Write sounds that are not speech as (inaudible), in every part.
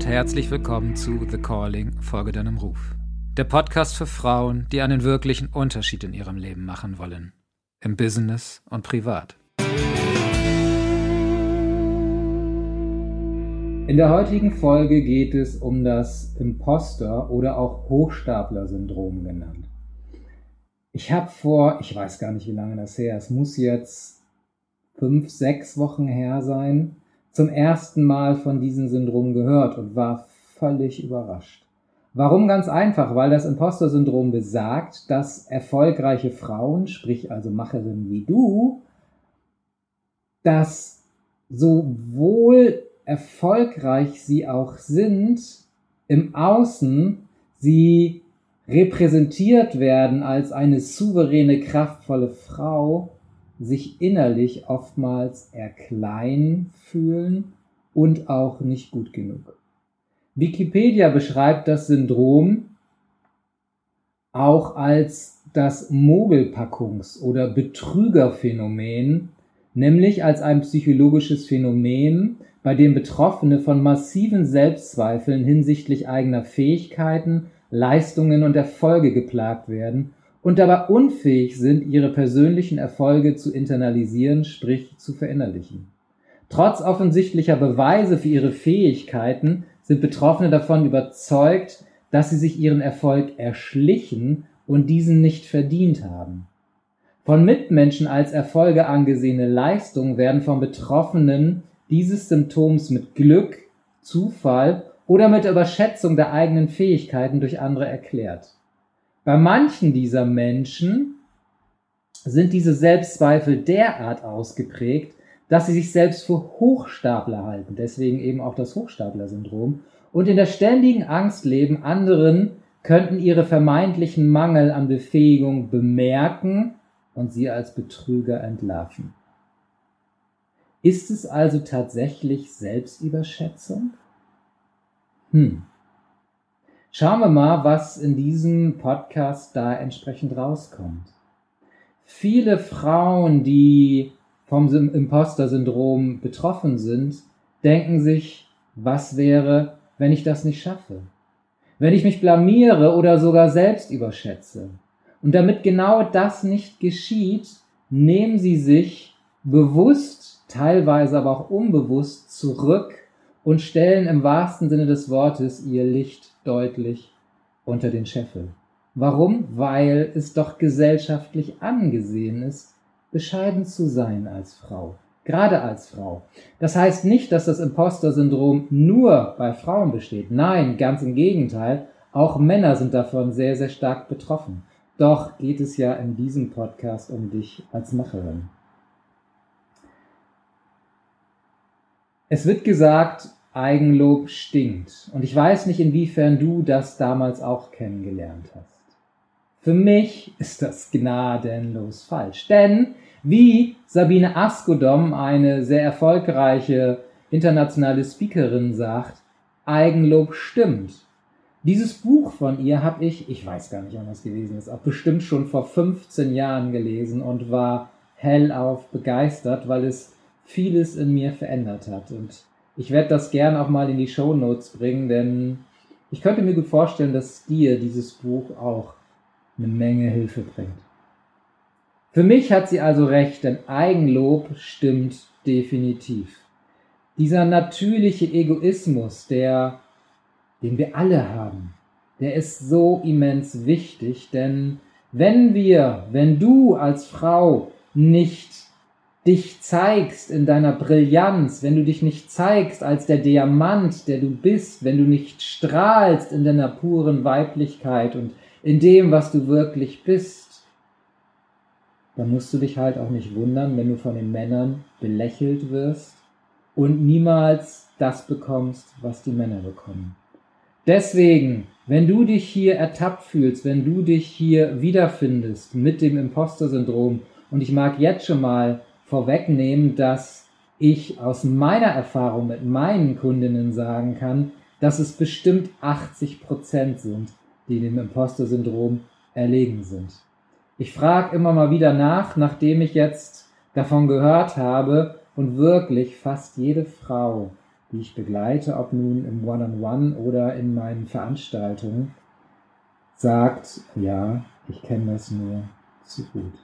und herzlich willkommen zu The Calling, Folge deinem Ruf. Der Podcast für Frauen, die einen wirklichen Unterschied in ihrem Leben machen wollen. Im Business und privat. In der heutigen Folge geht es um das Imposter- oder auch Hochstapler-Syndrom genannt. Ich habe vor, ich weiß gar nicht, wie lange das her es muss jetzt fünf, sechs Wochen her sein, zum ersten Mal von diesem Syndrom gehört und war völlig überrascht. Warum ganz einfach? Weil das Imposter-Syndrom besagt, dass erfolgreiche Frauen, sprich also Macherinnen wie du, dass sowohl erfolgreich sie auch sind, im Außen sie repräsentiert werden als eine souveräne, kraftvolle Frau, sich innerlich oftmals eher klein fühlen und auch nicht gut genug. Wikipedia beschreibt das Syndrom auch als das Mogelpackungs- oder Betrügerphänomen, nämlich als ein psychologisches Phänomen, bei dem Betroffene von massiven Selbstzweifeln hinsichtlich eigener Fähigkeiten, Leistungen und Erfolge geplagt werden und dabei unfähig sind, ihre persönlichen Erfolge zu internalisieren, sprich zu verinnerlichen. Trotz offensichtlicher Beweise für ihre Fähigkeiten sind Betroffene davon überzeugt, dass sie sich ihren Erfolg erschlichen und diesen nicht verdient haben. Von Mitmenschen als Erfolge angesehene Leistungen werden von Betroffenen dieses Symptoms mit Glück, Zufall oder mit Überschätzung der eigenen Fähigkeiten durch andere erklärt. Bei manchen dieser Menschen sind diese Selbstzweifel derart ausgeprägt, dass sie sich selbst für Hochstapler halten, deswegen eben auch das Hochstapler-Syndrom, und in der ständigen Angst leben, anderen könnten ihre vermeintlichen Mangel an Befähigung bemerken und sie als Betrüger entlarven. Ist es also tatsächlich Selbstüberschätzung? Hm. Schauen wir mal, was in diesem Podcast da entsprechend rauskommt. Viele Frauen, die vom Imposter-Syndrom betroffen sind, denken sich, was wäre, wenn ich das nicht schaffe? Wenn ich mich blamiere oder sogar selbst überschätze? Und damit genau das nicht geschieht, nehmen sie sich bewusst, teilweise aber auch unbewusst zurück und stellen im wahrsten Sinne des Wortes ihr Licht deutlich unter den Scheffel. Warum? Weil es doch gesellschaftlich angesehen ist, bescheiden zu sein als Frau, gerade als Frau. Das heißt nicht, dass das Imposter-Syndrom nur bei Frauen besteht. Nein, ganz im Gegenteil, auch Männer sind davon sehr, sehr stark betroffen. Doch geht es ja in diesem Podcast um dich als Macherin. Es wird gesagt, Eigenlob stinkt. Und ich weiß nicht, inwiefern du das damals auch kennengelernt hast. Für mich ist das gnadenlos falsch. Denn wie Sabine Askodom, eine sehr erfolgreiche internationale Speakerin, sagt, Eigenlob stimmt. Dieses Buch von ihr habe ich, ich weiß gar nicht, wann das gewesen ist, auch bestimmt schon vor 15 Jahren gelesen und war hellauf begeistert, weil es vieles in mir verändert hat. Und ich werde das gern auch mal in die Show Notes bringen, denn ich könnte mir gut vorstellen, dass dir dieses Buch auch eine Menge Hilfe bringt. Für mich hat sie also recht, denn Eigenlob stimmt definitiv. Dieser natürliche Egoismus, der, den wir alle haben, der ist so immens wichtig, denn wenn wir, wenn du als Frau nicht dich zeigst in deiner Brillanz, wenn du dich nicht zeigst als der Diamant, der du bist, wenn du nicht strahlst in deiner puren Weiblichkeit und in dem, was du wirklich bist, dann musst du dich halt auch nicht wundern, wenn du von den Männern belächelt wirst und niemals das bekommst, was die Männer bekommen. Deswegen, wenn du dich hier ertappt fühlst, wenn du dich hier wiederfindest mit dem Imposter-Syndrom, und ich mag jetzt schon mal vorwegnehmen, dass ich aus meiner Erfahrung mit meinen Kundinnen sagen kann, dass es bestimmt 80 Prozent sind, die dem Imposter-Syndrom erlegen sind. Ich frage immer mal wieder nach, nachdem ich jetzt davon gehört habe und wirklich fast jede Frau, die ich begleite, ob nun im One-on-One -on -One oder in meinen Veranstaltungen, sagt, ja, ich kenne das nur zu gut.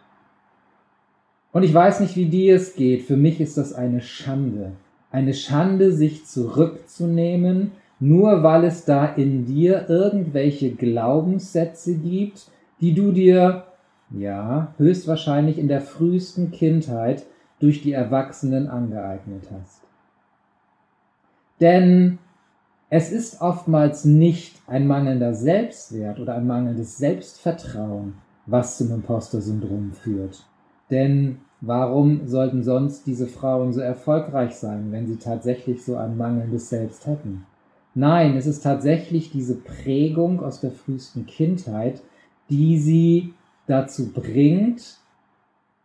Und ich weiß nicht, wie dir es geht. Für mich ist das eine Schande. Eine Schande, sich zurückzunehmen, nur weil es da in dir irgendwelche Glaubenssätze gibt, die du dir, ja, höchstwahrscheinlich in der frühesten Kindheit durch die Erwachsenen angeeignet hast. Denn es ist oftmals nicht ein mangelnder Selbstwert oder ein mangelndes Selbstvertrauen, was zum Imposter-Syndrom führt. Denn warum sollten sonst diese Frauen so erfolgreich sein, wenn sie tatsächlich so ein mangelndes Selbst hätten? Nein, es ist tatsächlich diese Prägung aus der frühesten Kindheit, die sie dazu bringt,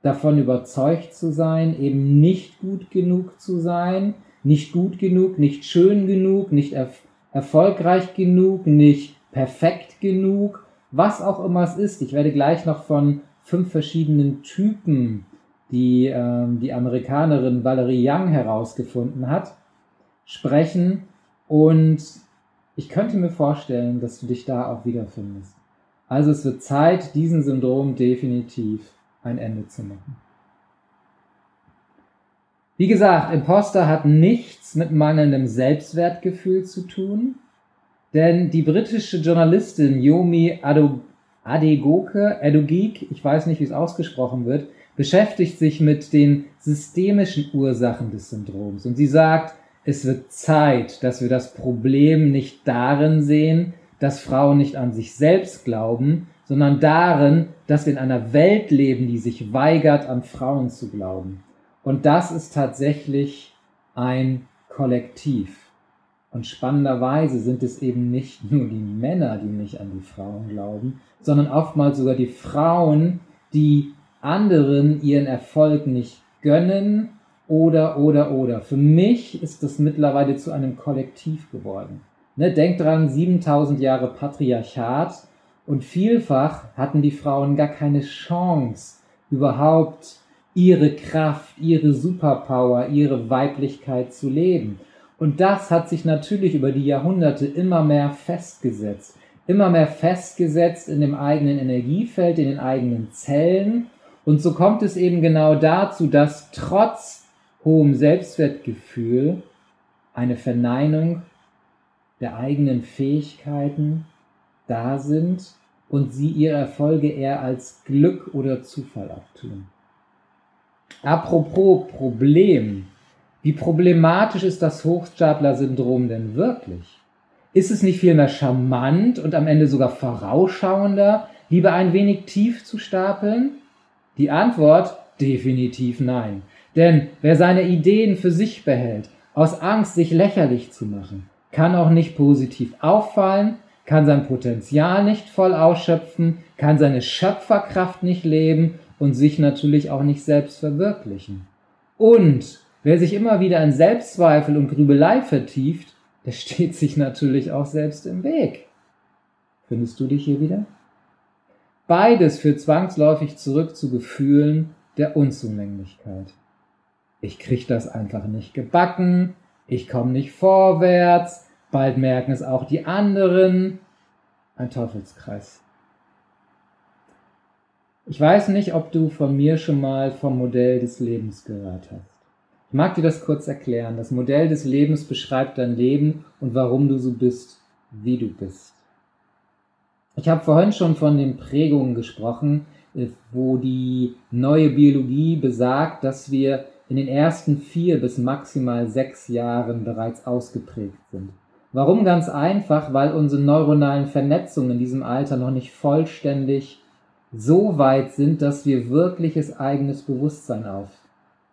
davon überzeugt zu sein, eben nicht gut genug zu sein, nicht gut genug, nicht schön genug, nicht erf erfolgreich genug, nicht perfekt genug, was auch immer es ist. Ich werde gleich noch von fünf verschiedenen Typen, die ähm, die Amerikanerin Valerie Young herausgefunden hat, sprechen. Und ich könnte mir vorstellen, dass du dich da auch wiederfindest. Also es wird Zeit, diesem Syndrom definitiv ein Ende zu machen. Wie gesagt, Imposter hat nichts mit mangelndem Selbstwertgefühl zu tun, denn die britische Journalistin Yomi Adegoke, Adogik, ich weiß nicht, wie es ausgesprochen wird, beschäftigt sich mit den systemischen Ursachen des Syndroms und sie sagt, es wird Zeit, dass wir das Problem nicht darin sehen, dass Frauen nicht an sich selbst glauben, sondern darin, dass wir in einer Welt leben, die sich weigert, an Frauen zu glauben. Und das ist tatsächlich ein Kollektiv. Und spannenderweise sind es eben nicht (laughs) nur die Männer, die nicht an die Frauen glauben, sondern oftmals sogar die Frauen, die anderen ihren Erfolg nicht gönnen oder, oder, oder. Für mich ist das mittlerweile zu einem Kollektiv geworden. Ne, denkt dran, 7000 Jahre Patriarchat und vielfach hatten die Frauen gar keine Chance, überhaupt ihre Kraft, ihre Superpower, ihre Weiblichkeit zu leben. Und das hat sich natürlich über die Jahrhunderte immer mehr festgesetzt. Immer mehr festgesetzt in dem eigenen Energiefeld, in den eigenen Zellen. Und so kommt es eben genau dazu, dass trotz hohem Selbstwertgefühl eine Verneinung der eigenen Fähigkeiten da sind und sie ihre Erfolge eher als Glück oder Zufall abtun. Apropos Problem. Wie problematisch ist das Hochstapler-Syndrom denn wirklich? Ist es nicht vielmehr charmant und am Ende sogar vorausschauender, lieber ein wenig tief zu stapeln? Die Antwort definitiv nein. Denn wer seine Ideen für sich behält, aus Angst, sich lächerlich zu machen, kann auch nicht positiv auffallen, kann sein Potenzial nicht voll ausschöpfen, kann seine Schöpferkraft nicht leben und sich natürlich auch nicht selbst verwirklichen. Und wer sich immer wieder in Selbstzweifel und Grübelei vertieft, der steht sich natürlich auch selbst im Weg. Findest du dich hier wieder? Beides führt zwangsläufig zurück zu Gefühlen der Unzulänglichkeit. Ich krieg das einfach nicht gebacken, ich komme nicht vorwärts, bald merken es auch die anderen. Ein Teufelskreis. Ich weiß nicht, ob du von mir schon mal vom Modell des Lebens gehört hast. Mag dir das kurz erklären. Das Modell des Lebens beschreibt dein Leben und warum du so bist, wie du bist. Ich habe vorhin schon von den Prägungen gesprochen, äh, wo die neue Biologie besagt, dass wir in den ersten vier bis maximal sechs Jahren bereits ausgeprägt sind. Warum ganz einfach? Weil unsere neuronalen Vernetzungen in diesem Alter noch nicht vollständig so weit sind, dass wir wirkliches eigenes Bewusstsein auf,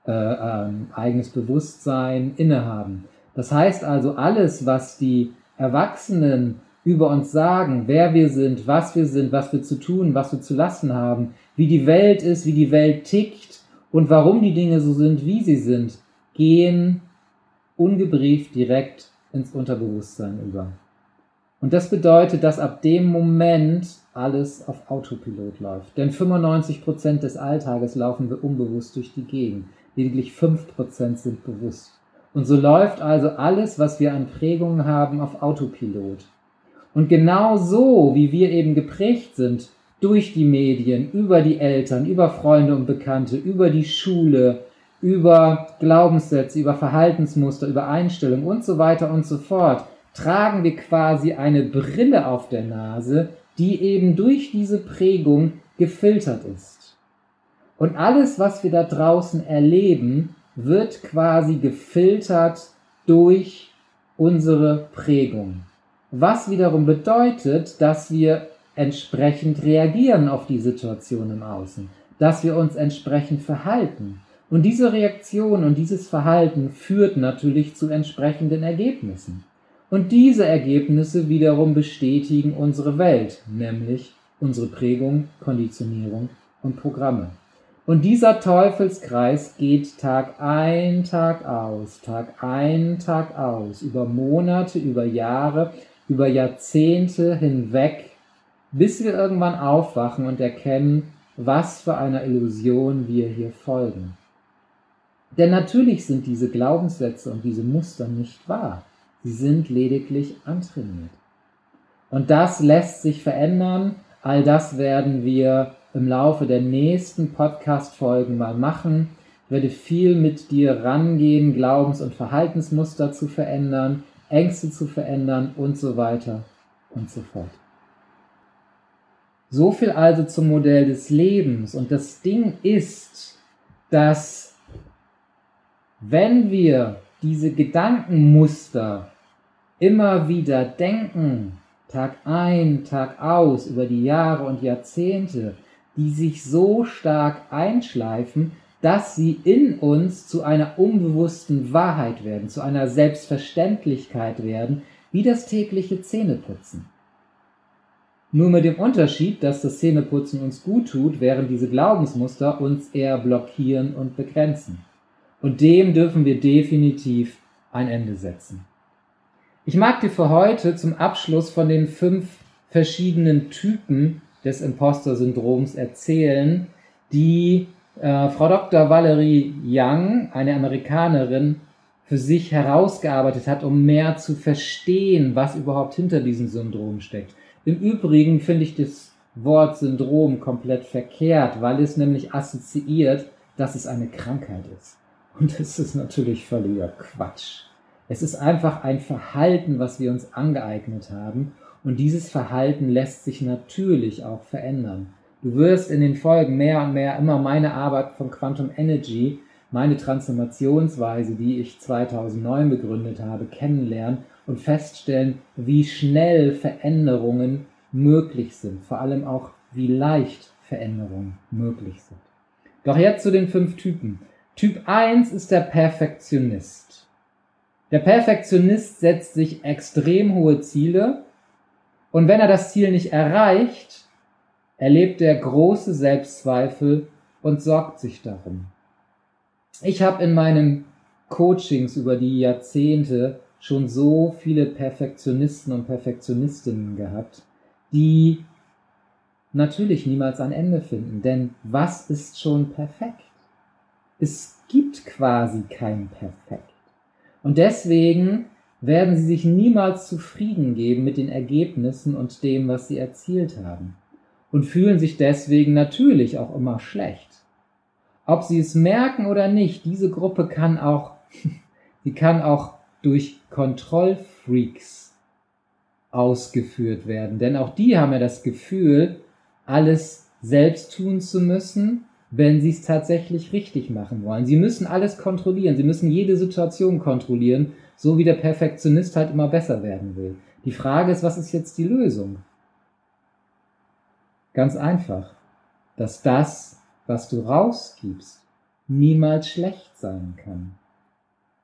äh, äh, eigenes Bewusstsein innehaben. Das heißt also, alles, was die Erwachsenen über uns sagen, wer wir sind, was wir sind, was wir zu tun, was wir zu lassen haben, wie die Welt ist, wie die Welt tickt und warum die Dinge so sind, wie sie sind, gehen ungebrieft direkt ins Unterbewusstsein über. Und das bedeutet, dass ab dem Moment alles auf Autopilot läuft. Denn 95% des Alltages laufen wir unbewusst durch die Gegend. Lediglich 5% sind bewusst. Und so läuft also alles, was wir an Prägungen haben, auf Autopilot. Und genau so, wie wir eben geprägt sind, durch die Medien, über die Eltern, über Freunde und Bekannte, über die Schule, über Glaubenssätze, über Verhaltensmuster, über Einstellungen und so weiter und so fort, tragen wir quasi eine Brille auf der Nase, die eben durch diese Prägung gefiltert ist. Und alles, was wir da draußen erleben, wird quasi gefiltert durch unsere Prägung. Was wiederum bedeutet, dass wir entsprechend reagieren auf die Situation im Außen, dass wir uns entsprechend verhalten. Und diese Reaktion und dieses Verhalten führt natürlich zu entsprechenden Ergebnissen. Und diese Ergebnisse wiederum bestätigen unsere Welt, nämlich unsere Prägung, Konditionierung und Programme. Und dieser Teufelskreis geht Tag ein, Tag aus, Tag ein, Tag aus, über Monate, über Jahre, über Jahrzehnte hinweg, bis wir irgendwann aufwachen und erkennen, was für einer Illusion wir hier folgen. Denn natürlich sind diese Glaubenssätze und diese Muster nicht wahr. Sie sind lediglich antrainiert. Und das lässt sich verändern. All das werden wir im Laufe der nächsten Podcast-Folgen mal machen. Ich werde viel mit dir rangehen, Glaubens- und Verhaltensmuster zu verändern, Ängste zu verändern und so weiter und so fort. So viel also zum Modell des Lebens. Und das Ding ist, dass wenn wir diese Gedankenmuster immer wieder denken, Tag ein, Tag aus, über die Jahre und Jahrzehnte, die sich so stark einschleifen, dass sie in uns zu einer unbewussten Wahrheit werden, zu einer Selbstverständlichkeit werden, wie das tägliche Zähneputzen. Nur mit dem Unterschied, dass das Zähneputzen uns gut tut, während diese Glaubensmuster uns eher blockieren und begrenzen. Und dem dürfen wir definitiv ein Ende setzen. Ich mag dir für heute zum Abschluss von den fünf verschiedenen Typen des Imposter-Syndroms erzählen, die äh, Frau Dr. Valerie Young, eine Amerikanerin, für sich herausgearbeitet hat, um mehr zu verstehen, was überhaupt hinter diesem Syndrom steckt. Im Übrigen finde ich das Wort Syndrom komplett verkehrt, weil es nämlich assoziiert, dass es eine Krankheit ist. Und das ist natürlich völliger Quatsch. Es ist einfach ein Verhalten, was wir uns angeeignet haben und dieses Verhalten lässt sich natürlich auch verändern. Du wirst in den Folgen mehr und mehr immer meine Arbeit von Quantum Energy, meine Transformationsweise, die ich 2009 begründet habe, kennenlernen und feststellen, wie schnell Veränderungen möglich sind. Vor allem auch, wie leicht Veränderungen möglich sind. Doch jetzt zu den fünf Typen. Typ 1 ist der Perfektionist. Der Perfektionist setzt sich extrem hohe Ziele und wenn er das Ziel nicht erreicht, erlebt er große Selbstzweifel und sorgt sich darum. Ich habe in meinen Coachings über die Jahrzehnte schon so viele Perfektionisten und Perfektionistinnen gehabt, die natürlich niemals ein Ende finden. Denn was ist schon perfekt? Es gibt quasi kein Perfekt. Und deswegen werden sie sich niemals zufrieden geben mit den Ergebnissen und dem, was sie erzielt haben. Und fühlen sich deswegen natürlich auch immer schlecht. Ob sie es merken oder nicht, diese Gruppe kann auch, (laughs) sie kann auch durch Kontrollfreaks ausgeführt werden. Denn auch die haben ja das Gefühl, alles selbst tun zu müssen, wenn sie es tatsächlich richtig machen wollen. Sie müssen alles kontrollieren, sie müssen jede Situation kontrollieren so wie der Perfektionist halt immer besser werden will. Die Frage ist, was ist jetzt die Lösung? Ganz einfach, dass das, was du rausgibst, niemals schlecht sein kann.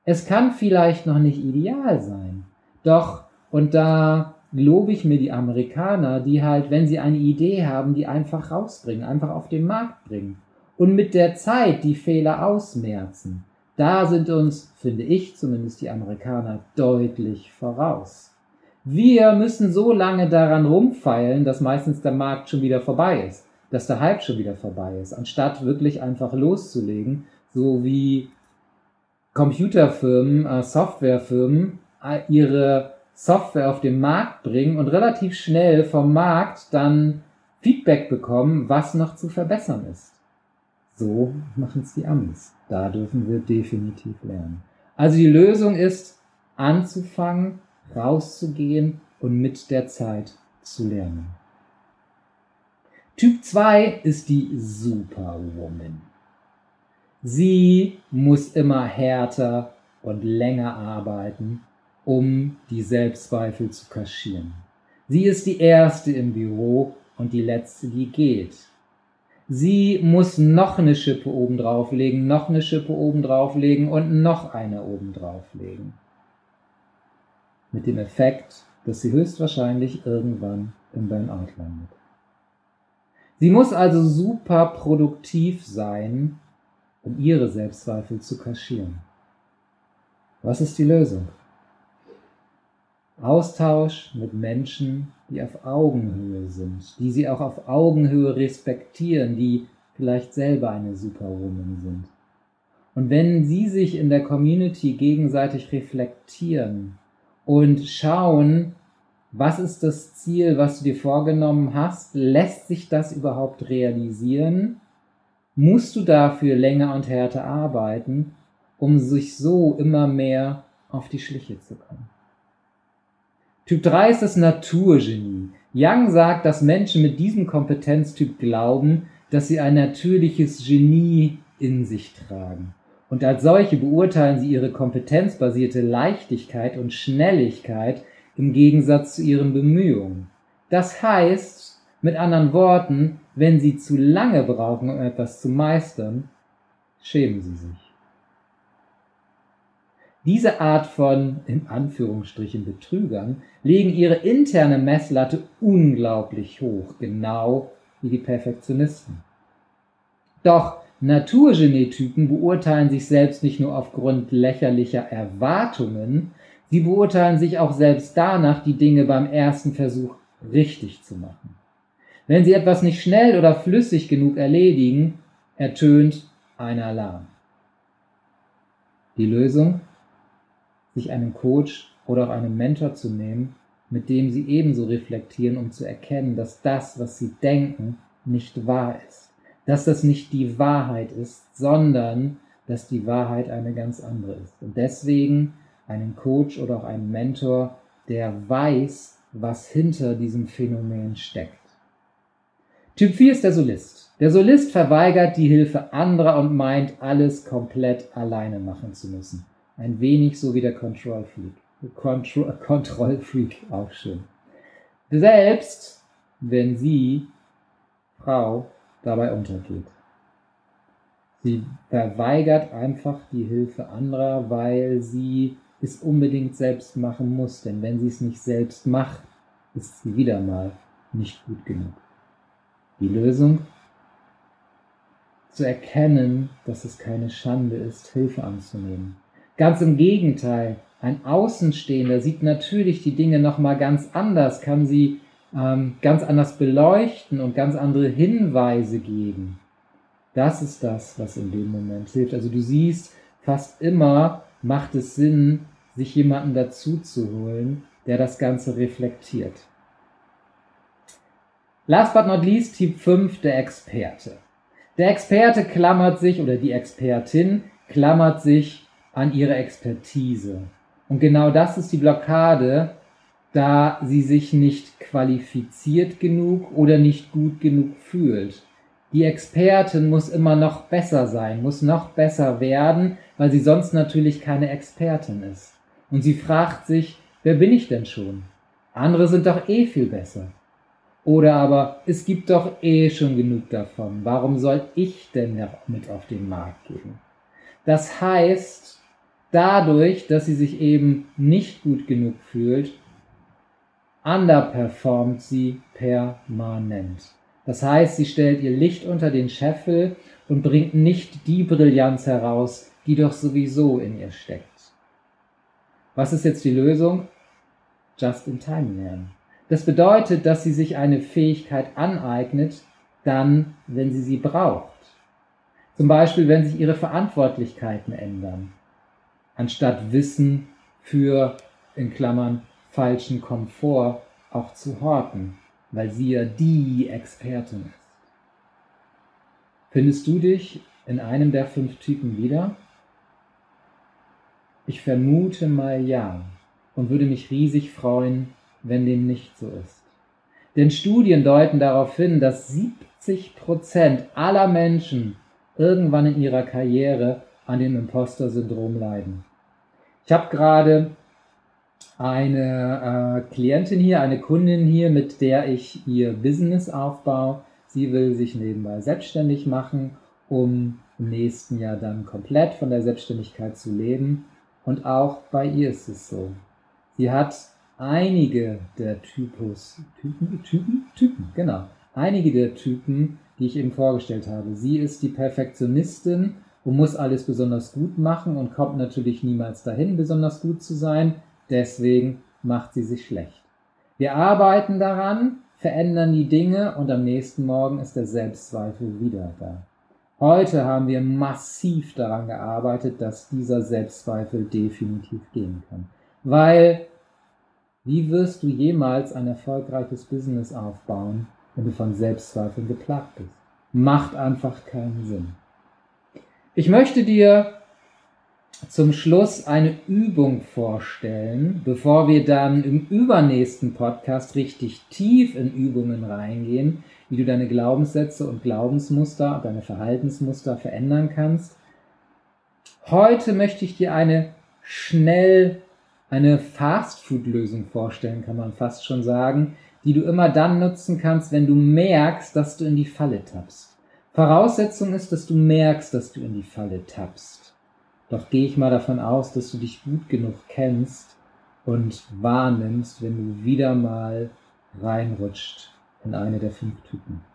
Es kann vielleicht noch nicht ideal sein, doch, und da lobe ich mir die Amerikaner, die halt, wenn sie eine Idee haben, die einfach rausbringen, einfach auf den Markt bringen und mit der Zeit die Fehler ausmerzen. Da sind uns, finde ich zumindest, die Amerikaner deutlich voraus. Wir müssen so lange daran rumfeilen, dass meistens der Markt schon wieder vorbei ist, dass der Hype schon wieder vorbei ist, anstatt wirklich einfach loszulegen, so wie Computerfirmen, äh, Softwarefirmen äh, ihre Software auf den Markt bringen und relativ schnell vom Markt dann Feedback bekommen, was noch zu verbessern ist. So machen es die Amis. Da dürfen wir definitiv lernen. Also die Lösung ist, anzufangen, rauszugehen und mit der Zeit zu lernen. Typ 2 ist die Superwoman. Sie muss immer härter und länger arbeiten, um die Selbstzweifel zu kaschieren. Sie ist die Erste im Büro und die Letzte, die geht. Sie muss noch eine Schippe oben drauflegen, noch eine Schippe oben drauflegen und noch eine oben drauflegen. Mit dem Effekt, dass sie höchstwahrscheinlich irgendwann im Burnout landet. Sie muss also super produktiv sein, um ihre Selbstzweifel zu kaschieren. Was ist die Lösung? Austausch mit Menschen, die auf Augenhöhe sind, die sie auch auf Augenhöhe respektieren, die vielleicht selber eine Superwoman sind. Und wenn sie sich in der Community gegenseitig reflektieren und schauen, was ist das Ziel, was du dir vorgenommen hast, lässt sich das überhaupt realisieren? Musst du dafür länger und härter arbeiten, um sich so immer mehr auf die Schliche zu kommen? Typ 3 ist das Naturgenie. Young sagt, dass Menschen mit diesem Kompetenztyp glauben, dass sie ein natürliches Genie in sich tragen. Und als solche beurteilen sie ihre kompetenzbasierte Leichtigkeit und Schnelligkeit im Gegensatz zu ihren Bemühungen. Das heißt, mit anderen Worten, wenn sie zu lange brauchen, um etwas zu meistern, schämen sie sich. Diese Art von, in Anführungsstrichen, Betrügern legen ihre interne Messlatte unglaublich hoch, genau wie die Perfektionisten. Doch Naturgenetypen beurteilen sich selbst nicht nur aufgrund lächerlicher Erwartungen, sie beurteilen sich auch selbst danach, die Dinge beim ersten Versuch richtig zu machen. Wenn sie etwas nicht schnell oder flüssig genug erledigen, ertönt ein Alarm. Die Lösung? Sich einen Coach oder auch einen Mentor zu nehmen, mit dem sie ebenso reflektieren, um zu erkennen, dass das, was sie denken, nicht wahr ist. Dass das nicht die Wahrheit ist, sondern dass die Wahrheit eine ganz andere ist. Und deswegen einen Coach oder auch einen Mentor, der weiß, was hinter diesem Phänomen steckt. Typ 4 ist der Solist. Der Solist verweigert die Hilfe anderer und meint, alles komplett alleine machen zu müssen. Ein wenig so wie der Control Freak. Control, (laughs) Control Freak, auch schön. Selbst wenn sie, Frau, dabei untergeht. Sie verweigert einfach die Hilfe anderer, weil sie es unbedingt selbst machen muss. Denn wenn sie es nicht selbst macht, ist sie wieder mal nicht gut genug. Die Lösung? Zu erkennen, dass es keine Schande ist, Hilfe anzunehmen. Ganz im Gegenteil, ein Außenstehender sieht natürlich die Dinge nochmal ganz anders, kann sie ähm, ganz anders beleuchten und ganz andere Hinweise geben. Das ist das, was in dem Moment hilft. Also du siehst, fast immer macht es Sinn, sich jemanden dazu zu holen, der das Ganze reflektiert. Last but not least, Typ 5, der Experte. Der Experte klammert sich oder die Expertin klammert sich an ihre Expertise. Und genau das ist die Blockade, da sie sich nicht qualifiziert genug oder nicht gut genug fühlt. Die Expertin muss immer noch besser sein, muss noch besser werden, weil sie sonst natürlich keine Expertin ist. Und sie fragt sich, wer bin ich denn schon? Andere sind doch eh viel besser. Oder aber, es gibt doch eh schon genug davon. Warum soll ich denn mit auf den Markt gehen? Das heißt, dadurch, dass sie sich eben nicht gut genug fühlt, underperformt sie permanent. Das heißt, sie stellt ihr Licht unter den Scheffel und bringt nicht die Brillanz heraus, die doch sowieso in ihr steckt. Was ist jetzt die Lösung? Just in time lernen. Das bedeutet, dass sie sich eine Fähigkeit aneignet, dann, wenn sie sie braucht. Zum Beispiel, wenn sich ihre Verantwortlichkeiten ändern anstatt Wissen für, in Klammern, falschen Komfort auch zu horten, weil sie ja die Expertin ist. Findest du dich in einem der fünf Typen wieder? Ich vermute mal ja und würde mich riesig freuen, wenn dem nicht so ist. Denn Studien deuten darauf hin, dass 70 Prozent aller Menschen irgendwann in ihrer Karriere an dem Imposter-Syndrom leiden. Ich habe gerade eine äh, Klientin hier, eine Kundin hier, mit der ich ihr Business aufbaue. Sie will sich nebenbei selbstständig machen, um im nächsten Jahr dann komplett von der Selbstständigkeit zu leben. Und auch bei ihr ist es so. Sie hat einige der Typus, Typen, Typen, Typen, genau, einige der Typen, die ich eben vorgestellt habe. Sie ist die Perfektionistin und muss alles besonders gut machen und kommt natürlich niemals dahin, besonders gut zu sein. Deswegen macht sie sich schlecht. Wir arbeiten daran, verändern die Dinge und am nächsten Morgen ist der Selbstzweifel wieder da. Heute haben wir massiv daran gearbeitet, dass dieser Selbstzweifel definitiv gehen kann. Weil, wie wirst du jemals ein erfolgreiches Business aufbauen, wenn du von Selbstzweifeln geplagt bist? Macht einfach keinen Sinn. Ich möchte dir zum Schluss eine Übung vorstellen, bevor wir dann im übernächsten Podcast richtig tief in Übungen reingehen, wie du deine Glaubenssätze und Glaubensmuster, deine Verhaltensmuster verändern kannst. Heute möchte ich dir eine schnell, eine Fast-Food-Lösung vorstellen, kann man fast schon sagen, die du immer dann nutzen kannst, wenn du merkst, dass du in die Falle tappst. Voraussetzung ist, dass du merkst, dass du in die Falle tappst. Doch gehe ich mal davon aus, dass du dich gut genug kennst und wahrnimmst, wenn du wieder mal reinrutscht in eine der fünf Typen.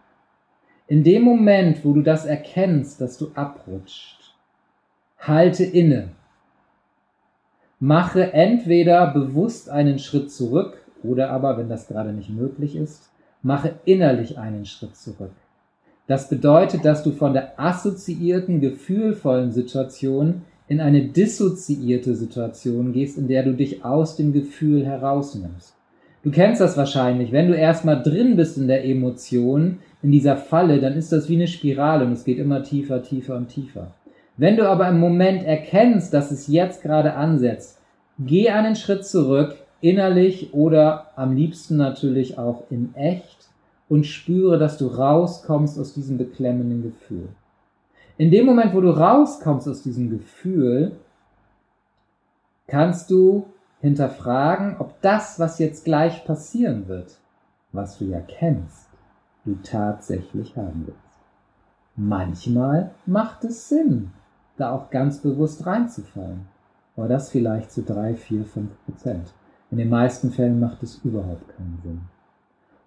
In dem Moment, wo du das erkennst, dass du abrutscht, halte inne. Mache entweder bewusst einen Schritt zurück oder aber, wenn das gerade nicht möglich ist, mache innerlich einen Schritt zurück. Das bedeutet, dass du von der assoziierten, gefühlvollen Situation in eine dissoziierte Situation gehst, in der du dich aus dem Gefühl herausnimmst. Du kennst das wahrscheinlich. Wenn du erstmal drin bist in der Emotion, in dieser Falle, dann ist das wie eine Spirale und es geht immer tiefer, tiefer und tiefer. Wenn du aber im Moment erkennst, dass es jetzt gerade ansetzt, geh einen Schritt zurück, innerlich oder am liebsten natürlich auch in echt und spüre, dass du rauskommst aus diesem beklemmenden Gefühl. In dem Moment, wo du rauskommst aus diesem Gefühl, kannst du hinterfragen, ob das, was jetzt gleich passieren wird, was du ja kennst, du tatsächlich haben willst. Manchmal macht es Sinn, da auch ganz bewusst reinzufallen. Aber das vielleicht zu drei, vier, fünf Prozent. In den meisten Fällen macht es überhaupt keinen Sinn.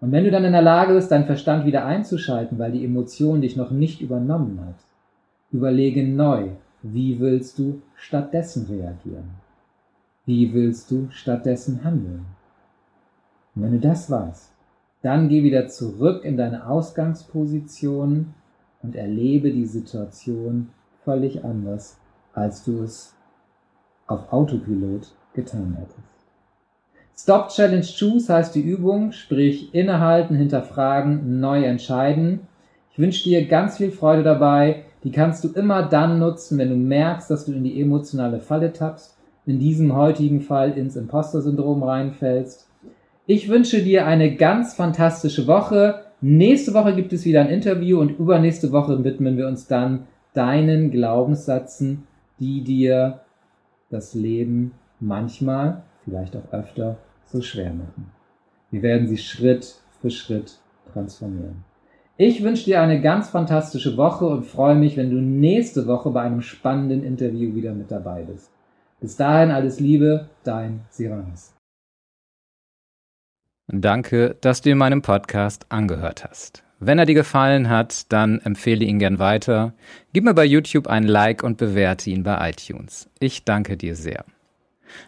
Und wenn du dann in der Lage bist, deinen Verstand wieder einzuschalten, weil die Emotion dich noch nicht übernommen hat, überlege neu, wie willst du stattdessen reagieren? Wie willst du stattdessen handeln? Und wenn du das weißt, dann geh wieder zurück in deine Ausgangsposition und erlebe die Situation völlig anders, als du es auf Autopilot getan hättest. Stop Challenge Choose heißt die Übung, sprich innehalten, hinterfragen, neu entscheiden. Ich wünsche dir ganz viel Freude dabei. Die kannst du immer dann nutzen, wenn du merkst, dass du in die emotionale Falle tappst in diesem heutigen Fall ins Imposter-Syndrom reinfällst. Ich wünsche dir eine ganz fantastische Woche. Nächste Woche gibt es wieder ein Interview und übernächste Woche widmen wir uns dann deinen Glaubenssätzen, die dir das Leben manchmal, vielleicht auch öfter, so schwer machen. Wir werden sie Schritt für Schritt transformieren. Ich wünsche dir eine ganz fantastische Woche und freue mich, wenn du nächste Woche bei einem spannenden Interview wieder mit dabei bist. Bis dahin alles Liebe, dein Siranis. Danke, dass du in meinem Podcast angehört hast. Wenn er dir gefallen hat, dann empfehle ihn gern weiter. Gib mir bei YouTube ein Like und bewerte ihn bei iTunes. Ich danke dir sehr.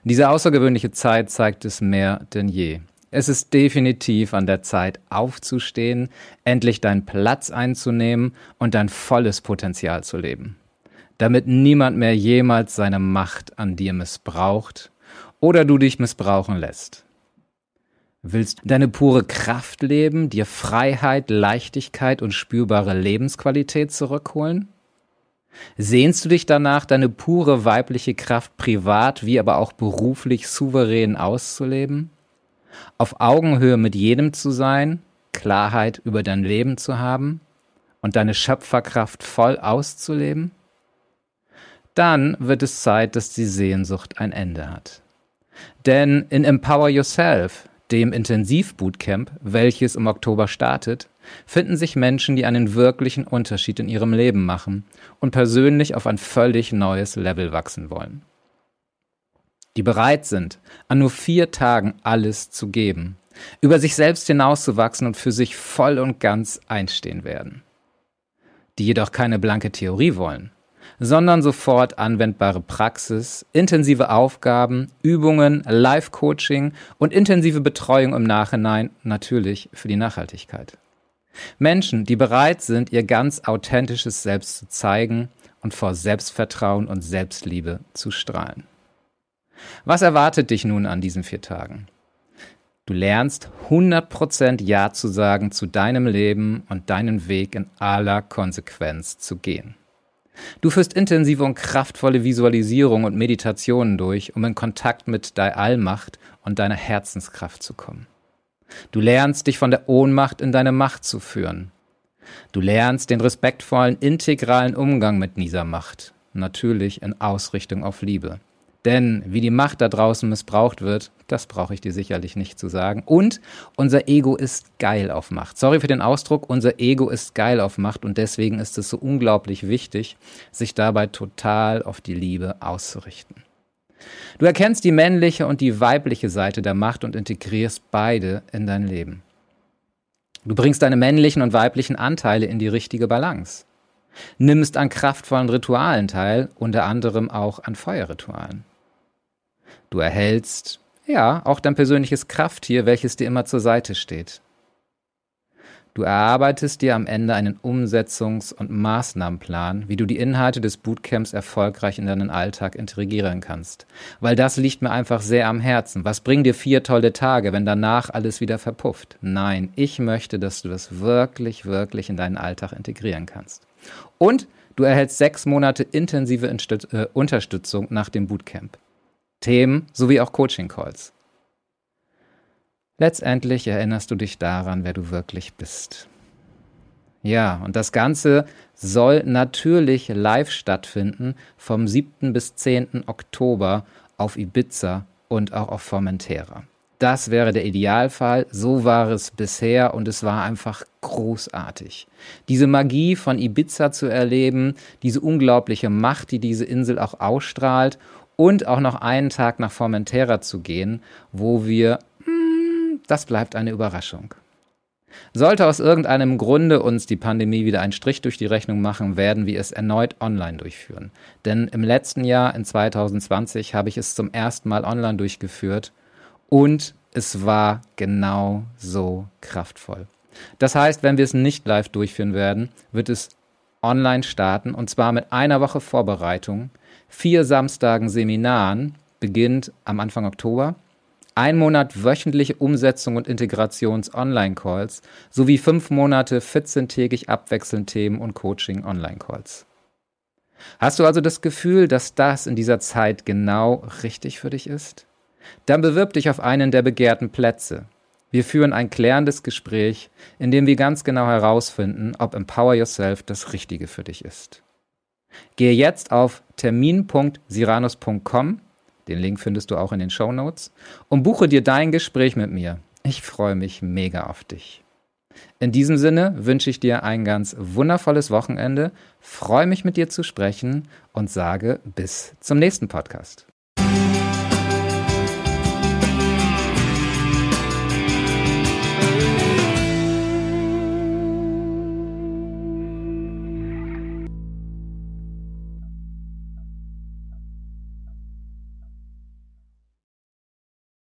Diese außergewöhnliche Zeit zeigt es mehr denn je. Es ist definitiv an der Zeit aufzustehen, endlich deinen Platz einzunehmen und dein volles Potenzial zu leben. damit niemand mehr jemals seine Macht an dir missbraucht oder du dich missbrauchen lässt. Willst du deine pure Kraft leben, dir Freiheit, Leichtigkeit und spürbare Lebensqualität zurückholen? Sehnst du dich danach, deine pure weibliche Kraft privat wie aber auch beruflich souverän auszuleben? Auf Augenhöhe mit jedem zu sein, Klarheit über dein Leben zu haben und deine Schöpferkraft voll auszuleben? Dann wird es Zeit, dass die Sehnsucht ein Ende hat. Denn in Empower Yourself dem Intensivbootcamp, welches im Oktober startet, finden sich Menschen, die einen wirklichen Unterschied in ihrem Leben machen und persönlich auf ein völlig neues Level wachsen wollen. Die bereit sind, an nur vier Tagen alles zu geben, über sich selbst hinauszuwachsen und für sich voll und ganz einstehen werden. Die jedoch keine blanke Theorie wollen, sondern sofort anwendbare Praxis, intensive Aufgaben, Übungen, Live-Coaching und intensive Betreuung im Nachhinein natürlich für die Nachhaltigkeit. Menschen, die bereit sind, ihr ganz authentisches Selbst zu zeigen und vor Selbstvertrauen und Selbstliebe zu strahlen. Was erwartet dich nun an diesen vier Tagen? Du lernst 100% Ja zu sagen zu deinem Leben und deinen Weg in aller Konsequenz zu gehen. Du führst intensive und kraftvolle Visualisierung und Meditationen durch, um in Kontakt mit deiner Allmacht und deiner Herzenskraft zu kommen. Du lernst dich von der Ohnmacht in deine Macht zu führen. Du lernst den respektvollen, integralen Umgang mit dieser Macht, natürlich in Ausrichtung auf Liebe. Denn wie die Macht da draußen missbraucht wird, das brauche ich dir sicherlich nicht zu sagen. Und unser Ego ist geil auf Macht. Sorry für den Ausdruck, unser Ego ist geil auf Macht und deswegen ist es so unglaublich wichtig, sich dabei total auf die Liebe auszurichten. Du erkennst die männliche und die weibliche Seite der Macht und integrierst beide in dein Leben. Du bringst deine männlichen und weiblichen Anteile in die richtige Balance. Nimmst an kraftvollen Ritualen teil, unter anderem auch an Feuerritualen. Du erhältst, ja, auch dein persönliches Krafttier, welches dir immer zur Seite steht. Du erarbeitest dir am Ende einen Umsetzungs- und Maßnahmenplan, wie du die Inhalte des Bootcamps erfolgreich in deinen Alltag integrieren kannst. Weil das liegt mir einfach sehr am Herzen. Was bringen dir vier tolle Tage, wenn danach alles wieder verpufft? Nein, ich möchte, dass du das wirklich, wirklich in deinen Alltag integrieren kannst. Und du erhältst sechs Monate intensive äh, Unterstützung nach dem Bootcamp. Themen sowie auch Coaching-Calls. Letztendlich erinnerst du dich daran, wer du wirklich bist. Ja, und das Ganze soll natürlich live stattfinden vom 7. bis 10. Oktober auf Ibiza und auch auf Formentera. Das wäre der Idealfall, so war es bisher und es war einfach großartig. Diese Magie von Ibiza zu erleben, diese unglaubliche Macht, die diese Insel auch ausstrahlt und auch noch einen Tag nach Formentera zu gehen, wo wir das bleibt eine Überraschung. Sollte aus irgendeinem Grunde uns die Pandemie wieder einen Strich durch die Rechnung machen, werden wir es erneut online durchführen. Denn im letzten Jahr, in 2020, habe ich es zum ersten Mal online durchgeführt und es war genau so kraftvoll. Das heißt, wenn wir es nicht live durchführen werden, wird es online starten und zwar mit einer Woche Vorbereitung, vier Samstagen Seminaren, beginnt am Anfang Oktober ein Monat wöchentliche Umsetzung und Integrations-Online-Calls sowie fünf Monate 14-tägig abwechselnd Themen und Coaching-Online-Calls. Hast du also das Gefühl, dass das in dieser Zeit genau richtig für dich ist? Dann bewirb dich auf einen der begehrten Plätze. Wir führen ein klärendes Gespräch, in dem wir ganz genau herausfinden, ob Empower Yourself das Richtige für dich ist. Gehe jetzt auf termin.siranus.com den Link findest du auch in den Show Notes. Und buche dir dein Gespräch mit mir. Ich freue mich mega auf dich. In diesem Sinne wünsche ich dir ein ganz wundervolles Wochenende, freue mich mit dir zu sprechen und sage bis zum nächsten Podcast.